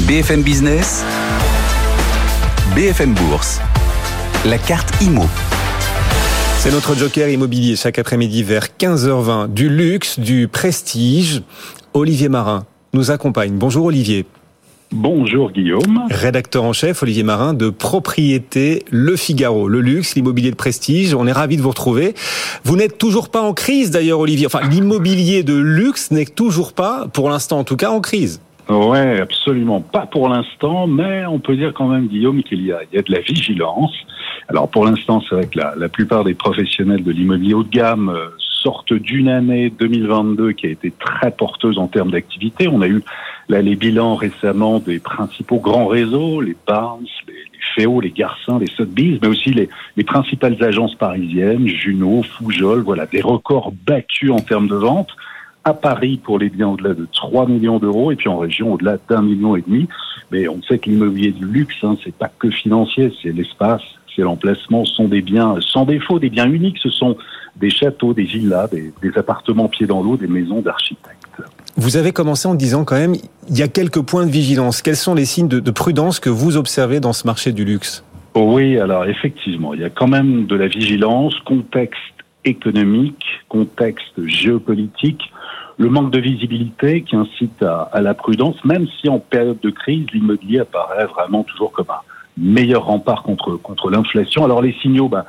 BFM Business, BFM Bourse, la carte IMO. C'est notre joker immobilier chaque après-midi vers 15h20. Du luxe, du prestige. Olivier Marin nous accompagne. Bonjour Olivier. Bonjour Guillaume. Rédacteur en chef, Olivier Marin, de Propriété Le Figaro. Le luxe, l'immobilier de prestige, on est ravi de vous retrouver. Vous n'êtes toujours pas en crise d'ailleurs Olivier. Enfin, l'immobilier de luxe n'est toujours pas, pour l'instant en tout cas, en crise. Ouais, absolument pas pour l'instant, mais on peut dire quand même, Guillaume, qu'il y a, il y a de la vigilance. Alors pour l'instant, c'est vrai que la, la plupart des professionnels de l'immobilier haut de gamme euh, sortent d'une année 2022 qui a été très porteuse en termes d'activité. On a eu là les bilans récemment des principaux grands réseaux, les Barnes, les, les Féo, les Garcins, les Sotheby's, mais aussi les, les principales agences parisiennes, Juno, Foujol, voilà, des records battus en termes de vente à Paris pour les biens au-delà de 3 millions d'euros et puis en région au-delà d'un million et demi. Mais on sait que l'immobilier du luxe, hein, c'est pas que financier, c'est l'espace, c'est l'emplacement, ce sont des biens sans défaut, des biens uniques, ce sont des châteaux, des villas, des, des appartements pieds dans l'eau, des maisons d'architectes. Vous avez commencé en disant quand même, il y a quelques points de vigilance. Quels sont les signes de, de prudence que vous observez dans ce marché du luxe? Oui, alors effectivement, il y a quand même de la vigilance, contexte économique, contexte géopolitique, le manque de visibilité qui incite à, la prudence, même si en période de crise, l'immobilier apparaît vraiment toujours comme un meilleur rempart contre, contre l'inflation. Alors les signaux, bah,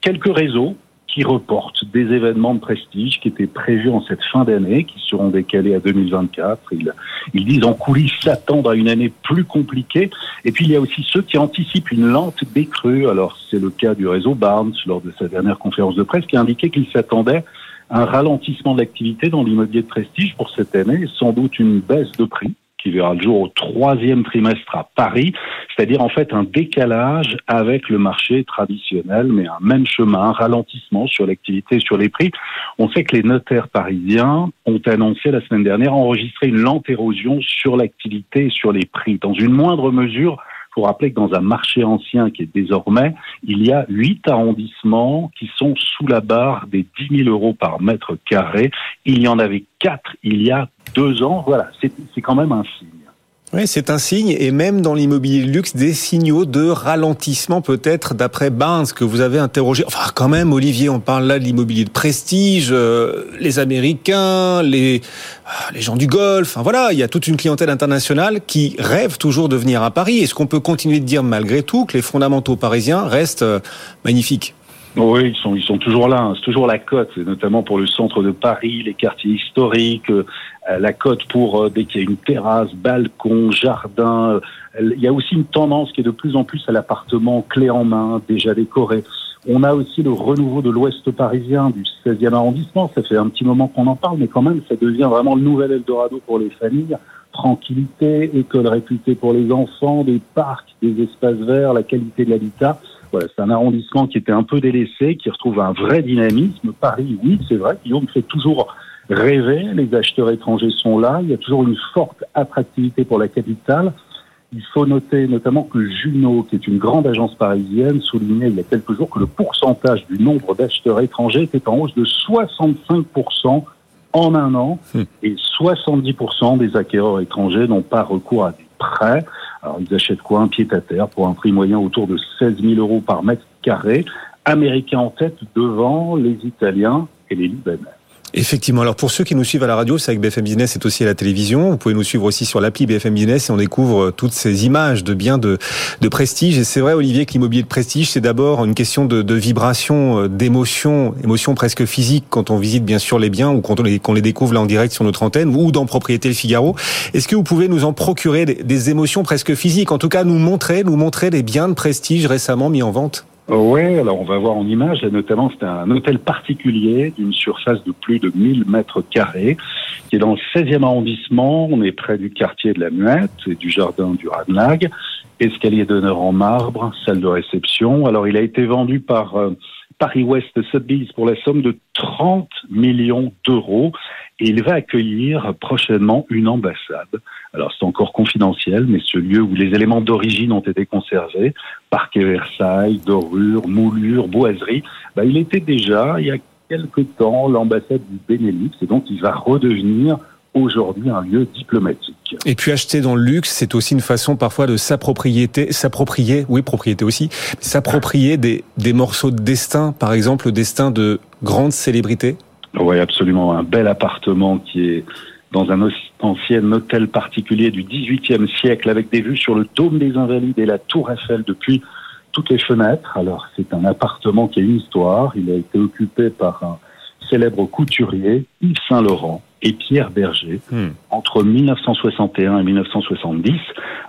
quelques réseaux qui reportent des événements de prestige qui étaient prévus en cette fin d'année, qui seront décalés à 2024. Ils, ils disent en coulisses s'attendre à une année plus compliquée. Et puis il y a aussi ceux qui anticipent une lente décrue. Alors c'est le cas du réseau Barnes lors de sa dernière conférence de presse qui a indiqué qu'il s'attendait à un ralentissement de l'activité dans l'immobilier de prestige pour cette année, sans doute une baisse de prix qui verra le jour au troisième trimestre à Paris, c'est-à-dire en fait un décalage avec le marché traditionnel, mais un même chemin, un ralentissement sur l'activité, sur les prix. On sait que les notaires parisiens ont annoncé la semaine dernière enregistrer une lente érosion sur l'activité et sur les prix, dans une moindre mesure faut rappeler que dans un marché ancien qui est désormais, il y a huit arrondissements qui sont sous la barre des 10 000 euros par mètre carré. Il y en avait quatre il y a deux ans. Voilà, c'est quand même un signe. Oui, c'est un signe, et même dans l'immobilier de luxe, des signaux de ralentissement peut-être d'après Barnes que vous avez interrogé. Enfin, quand même, Olivier, on parle là de l'immobilier de prestige, euh, les Américains, les ah, les gens du Golfe. Enfin, voilà, il y a toute une clientèle internationale qui rêve toujours de venir à Paris. Est-ce qu'on peut continuer de dire malgré tout que les fondamentaux parisiens restent euh, magnifiques? Oui, ils sont, ils sont toujours là. Hein. C'est toujours la cote, notamment pour le centre de Paris, les quartiers historiques, euh, la cote pour euh, dès qu'il y a une terrasse, balcon, jardin. Euh, il y a aussi une tendance qui est de plus en plus à l'appartement clé en main, déjà décoré. On a aussi le renouveau de l'Ouest parisien, du 16e arrondissement. Ça fait un petit moment qu'on en parle, mais quand même, ça devient vraiment le nouvel Eldorado pour les familles. Tranquillité, école réputée pour les enfants, des parcs, des espaces verts, la qualité de l'habitat. Voilà, c'est un arrondissement qui était un peu délaissé, qui retrouve un vrai dynamisme. Paris, oui, c'est vrai, Guillaume fait toujours rêver. Les acheteurs étrangers sont là. Il y a toujours une forte attractivité pour la capitale. Il faut noter notamment que Juno, qui est une grande agence parisienne, soulignait il y a quelques jours que le pourcentage du nombre d'acheteurs étrangers était en hausse de 65% en un an hum. et 70% des acquéreurs étrangers n'ont pas recours à des prêts. Alors, ils achètent quoi? Un pied à terre pour un prix moyen autour de 16 000 euros par mètre carré. Américains en tête devant les Italiens et les Libanais. Effectivement. Alors pour ceux qui nous suivent à la radio, c'est avec BFM Business, c'est aussi à la télévision. Vous pouvez nous suivre aussi sur l'appli BFM Business et on découvre toutes ces images de biens de, de prestige. Et c'est vrai, Olivier, que l'immobilier de prestige, c'est d'abord une question de, vibration, euh, d'émotion, émotion presque physique quand on visite bien sûr les biens ou quand on les, découvre là en direct sur notre antenne ou dans Propriété Le Figaro. Est-ce que vous pouvez nous en procurer des, des émotions presque physiques, en tout cas nous montrer, nous montrer les biens de prestige récemment mis en vente? Oui, alors on va voir en image, notamment c'est un hôtel particulier d'une surface de plus de 1000 mètres carrés, qui est dans le 16e arrondissement, on est près du quartier de la Muette et du jardin du Radlag, escalier d'honneur en marbre, salle de réception. Alors il a été vendu par euh, Paris West Sotheby's pour la somme de 30 millions d'euros et il va accueillir prochainement une ambassade. Alors c'est encore confidentiel, mais ce lieu où les éléments d'origine ont été conservés, parquet Versailles, dorure, moulure, boiserie, bah, il était déjà, il y a quelque temps, l'ambassade du Benelux, et donc il va redevenir aujourd'hui un lieu diplomatique. Et puis acheter dans le luxe, c'est aussi une façon parfois de s'approprier, s'approprier, oui, propriété aussi, s'approprier des, des morceaux de destin, par exemple le destin de grandes célébrités. Oui, absolument. Un bel appartement qui est dans un ancien hôtel particulier du XVIIIe siècle avec des vues sur le dôme des Invalides et la tour Eiffel depuis toutes les fenêtres. Alors c'est un appartement qui a une histoire. Il a été occupé par un célèbre couturier, Yves Saint-Laurent et Pierre Berger, hmm. entre 1961 et 1970.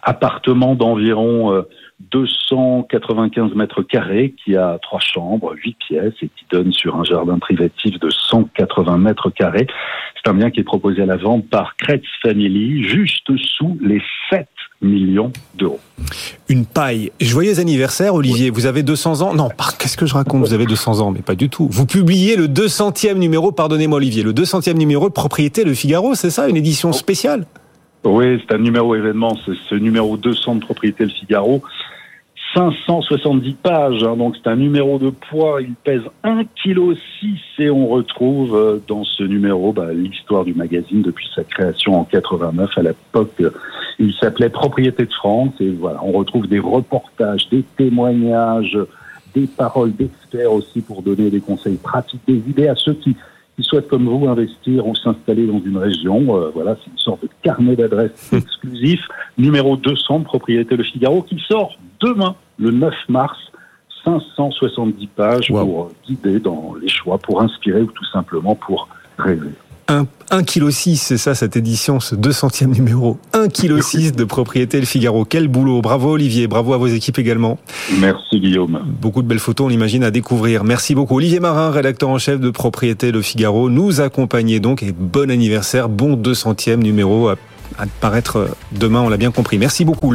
Appartement d'environ 295 euh, mètres carrés qui a trois chambres, huit pièces et qui donne sur un jardin privatif de 180 mètres carrés. C'est un bien qui est proposé à la vente par Kretz Family, juste sous les 7 millions d'euros. Une paille. Joyeux anniversaire, Olivier. Vous avez 200 ans. Non, qu'est-ce que je raconte? Vous avez 200 ans, mais pas du tout. Vous publiez le 200e numéro, pardonnez-moi, Olivier, le 200e numéro de Propriété Le Figaro, c'est ça Une édition spéciale? Oui, c'est un numéro événement. C'est ce numéro 200 de Propriété Le Figaro. 570 pages, hein, donc c'est un numéro de poids, il pèse 1,6 kg et on retrouve euh, dans ce numéro bah, l'histoire du magazine depuis sa création en 89. À l'époque, il s'appelait Propriété de France et voilà, on retrouve des reportages, des témoignages, des paroles d'experts aussi pour donner des conseils pratiques, des idées à ceux qui, qui souhaitent comme vous investir ou s'installer dans une région. Euh, voilà, c'est une sorte de carnet d'adresses exclusif, numéro 200 Propriété Le Figaro qui sort demain, le 9 mars, 570 pages pour guider dans les choix, pour inspirer ou tout simplement pour rêver. 1,6 kg, c'est ça cette édition, ce 200e numéro. 1,6 kg de propriété Le Figaro. Quel boulot. Bravo Olivier, bravo à vos équipes également. Merci Guillaume. Beaucoup de belles photos, on l'imagine, à découvrir. Merci beaucoup. Olivier Marin, rédacteur en chef de Propriété Le Figaro, nous accompagnez donc et bon anniversaire, bon 200e numéro à, paraître demain, on l'a bien compris. Merci beaucoup.